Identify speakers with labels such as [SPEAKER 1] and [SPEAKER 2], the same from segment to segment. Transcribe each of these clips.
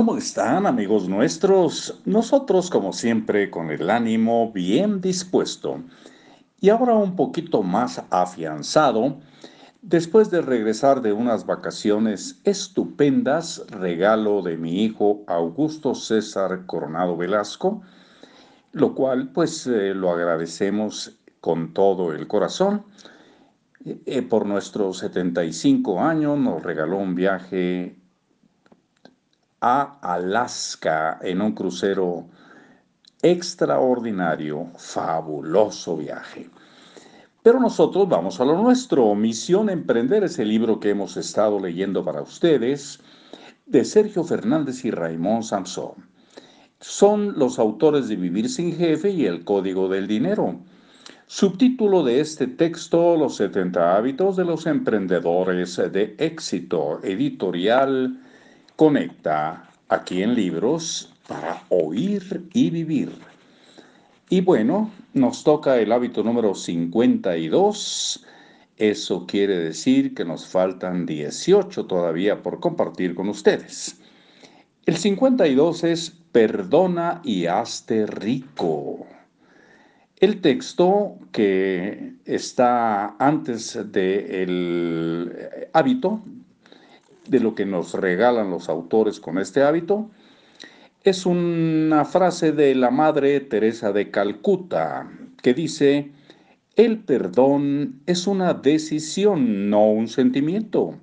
[SPEAKER 1] ¿Cómo están amigos nuestros? Nosotros como siempre con el ánimo bien dispuesto y ahora un poquito más afianzado después de regresar de unas vacaciones estupendas, regalo de mi hijo Augusto César Coronado Velasco, lo cual pues eh, lo agradecemos con todo el corazón. Eh, por nuestros 75 años nos regaló un viaje a Alaska en un crucero extraordinario, fabuloso viaje. Pero nosotros vamos a lo nuestro. Misión Emprender es el libro que hemos estado leyendo para ustedes de Sergio Fernández y Raymond Samson. Son los autores de Vivir sin Jefe y El Código del Dinero. Subtítulo de este texto, Los 70 hábitos de los emprendedores de éxito, editorial Conecta aquí en Libros para oír y vivir. Y bueno, nos toca el hábito número 52. Eso quiere decir que nos faltan 18 todavía por compartir con ustedes. El 52 es Perdona y hazte rico. El texto que está antes del hábito de lo que nos regalan los autores con este hábito es una frase de la Madre Teresa de Calcuta que dice, el perdón es una decisión, no un sentimiento,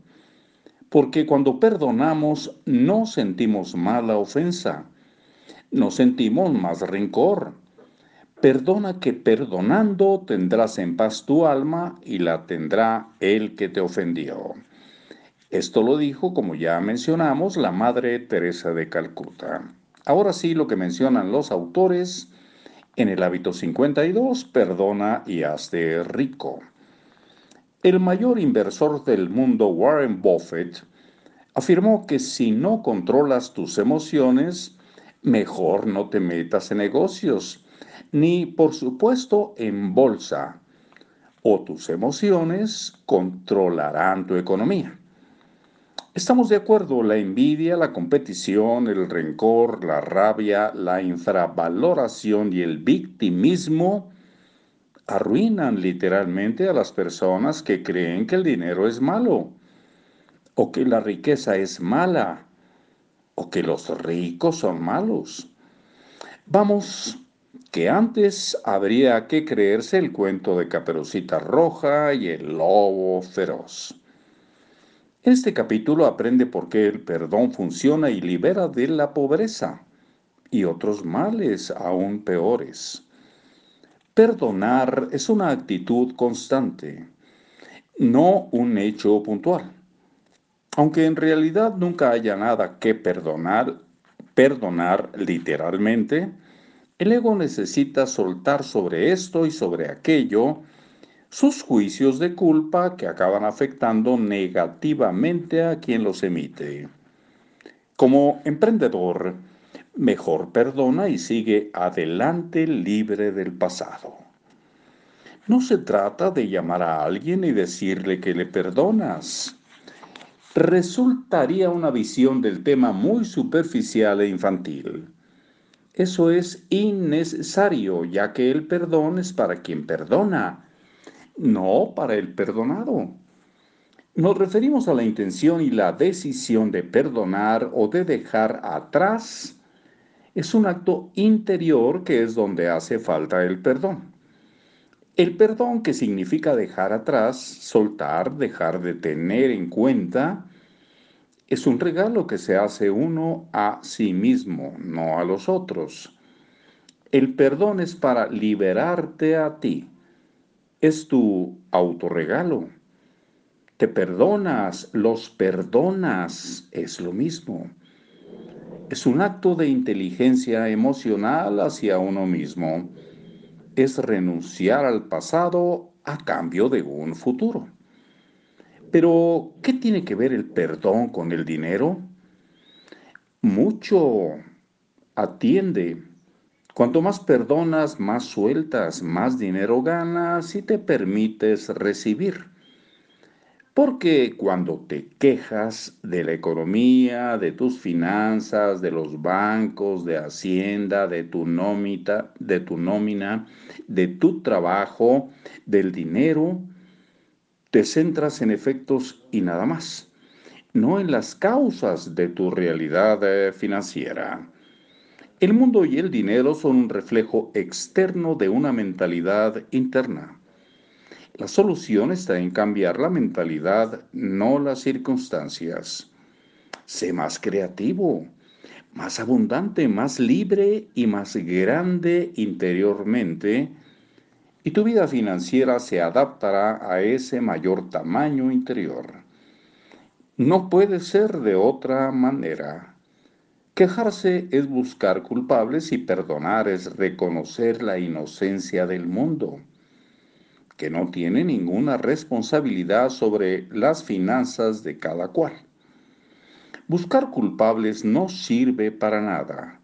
[SPEAKER 1] porque cuando perdonamos no sentimos mala ofensa, no sentimos más rencor. Perdona que perdonando tendrás en paz tu alma y la tendrá el que te ofendió. Esto lo dijo, como ya mencionamos, la Madre Teresa de Calcuta. Ahora sí, lo que mencionan los autores en el hábito 52, perdona y hazte rico. El mayor inversor del mundo, Warren Buffett, afirmó que si no controlas tus emociones, mejor no te metas en negocios, ni por supuesto en bolsa, o tus emociones controlarán tu economía. Estamos de acuerdo, la envidia, la competición, el rencor, la rabia, la infravaloración y el victimismo arruinan literalmente a las personas que creen que el dinero es malo, o que la riqueza es mala, o que los ricos son malos. Vamos, que antes habría que creerse el cuento de Caperucita Roja y el lobo feroz. Este capítulo aprende por qué el perdón funciona y libera de la pobreza y otros males aún peores. Perdonar es una actitud constante, no un hecho puntual. Aunque en realidad nunca haya nada que perdonar, perdonar literalmente, el ego necesita soltar sobre esto y sobre aquello sus juicios de culpa que acaban afectando negativamente a quien los emite. Como emprendedor, mejor perdona y sigue adelante libre del pasado. No se trata de llamar a alguien y decirle que le perdonas. Resultaría una visión del tema muy superficial e infantil. Eso es innecesario, ya que el perdón es para quien perdona no para el perdonado. Nos referimos a la intención y la decisión de perdonar o de dejar atrás. Es un acto interior que es donde hace falta el perdón. El perdón que significa dejar atrás, soltar, dejar de tener en cuenta, es un regalo que se hace uno a sí mismo, no a los otros. El perdón es para liberarte a ti es tu autorregalo. Te perdonas, los perdonas, es lo mismo. Es un acto de inteligencia emocional hacia uno mismo. Es renunciar al pasado a cambio de un futuro. Pero, ¿qué tiene que ver el perdón con el dinero? Mucho. Atiende Cuanto más perdonas, más sueltas, más dinero ganas y te permites recibir. Porque cuando te quejas de la economía, de tus finanzas, de los bancos, de Hacienda, de tu nómina, de tu trabajo, del dinero, te centras en efectos y nada más, no en las causas de tu realidad eh, financiera. El mundo y el dinero son un reflejo externo de una mentalidad interna. La solución está en cambiar la mentalidad, no las circunstancias. Sé más creativo, más abundante, más libre y más grande interiormente, y tu vida financiera se adaptará a ese mayor tamaño interior. No puede ser de otra manera. Quejarse es buscar culpables y perdonar es reconocer la inocencia del mundo que no tiene ninguna responsabilidad sobre las finanzas de cada cual. Buscar culpables no sirve para nada,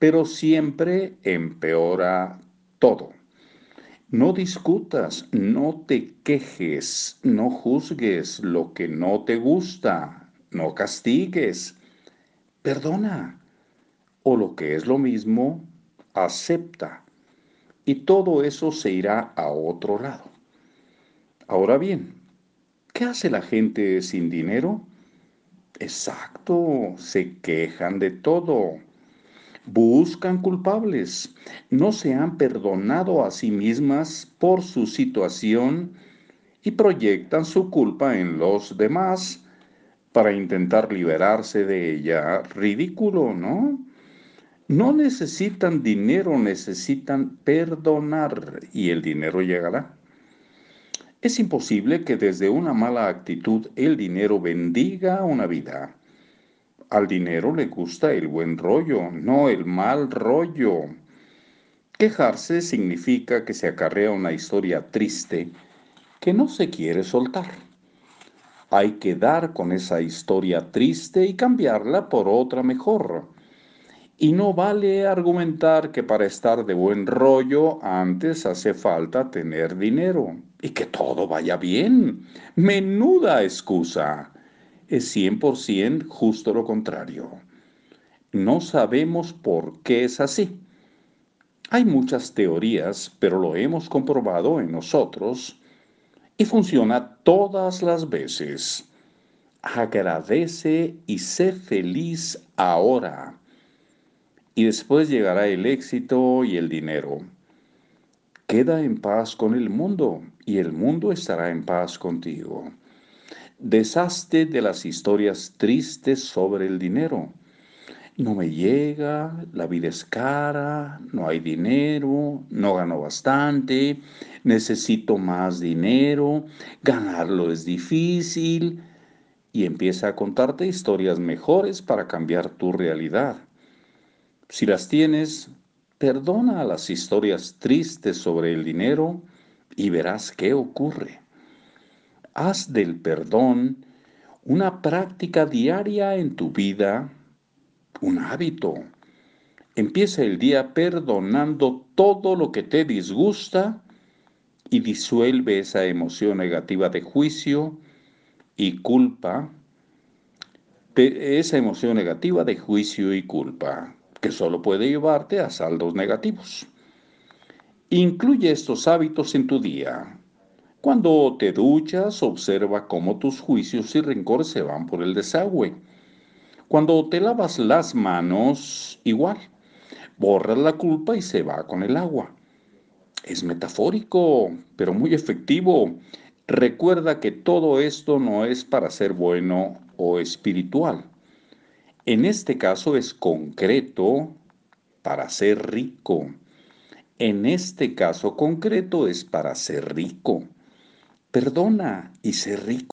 [SPEAKER 1] pero siempre empeora todo. No discutas, no te quejes, no juzgues lo que no te gusta, no castigues, perdona. O lo que es lo mismo, acepta y todo eso se irá a otro lado. Ahora bien, ¿qué hace la gente sin dinero? Exacto, se quejan de todo, buscan culpables, no se han perdonado a sí mismas por su situación y proyectan su culpa en los demás para intentar liberarse de ella. Ridículo, ¿no? No necesitan dinero, necesitan perdonar y el dinero llegará. Es imposible que desde una mala actitud el dinero bendiga una vida. Al dinero le gusta el buen rollo, no el mal rollo. Quejarse significa que se acarrea una historia triste que no se quiere soltar. Hay que dar con esa historia triste y cambiarla por otra mejor y no vale argumentar que para estar de buen rollo antes hace falta tener dinero y que todo vaya bien. Menuda excusa. Es 100% justo lo contrario. No sabemos por qué es así. Hay muchas teorías, pero lo hemos comprobado en nosotros y funciona todas las veces. Agradece y sé feliz ahora y después llegará el éxito y el dinero. Queda en paz con el mundo y el mundo estará en paz contigo. Deshazte de las historias tristes sobre el dinero. No me llega, la vida es cara, no hay dinero, no gano bastante, necesito más dinero, ganarlo es difícil. Y empieza a contarte historias mejores para cambiar tu realidad. Si las tienes, perdona las historias tristes sobre el dinero y verás qué ocurre. Haz del perdón una práctica diaria en tu vida, un hábito. Empieza el día perdonando todo lo que te disgusta y disuelve esa emoción negativa de juicio y culpa, esa emoción negativa de juicio y culpa que solo puede llevarte a saldos negativos. Incluye estos hábitos en tu día. Cuando te duchas, observa cómo tus juicios y rencores se van por el desagüe. Cuando te lavas las manos, igual. Borras la culpa y se va con el agua. Es metafórico, pero muy efectivo. Recuerda que todo esto no es para ser bueno o espiritual. En este caso es concreto para ser rico. En este caso concreto es para ser rico. Perdona y ser rico.